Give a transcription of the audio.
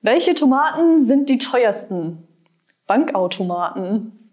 Welche Tomaten sind die teuersten? Bankautomaten.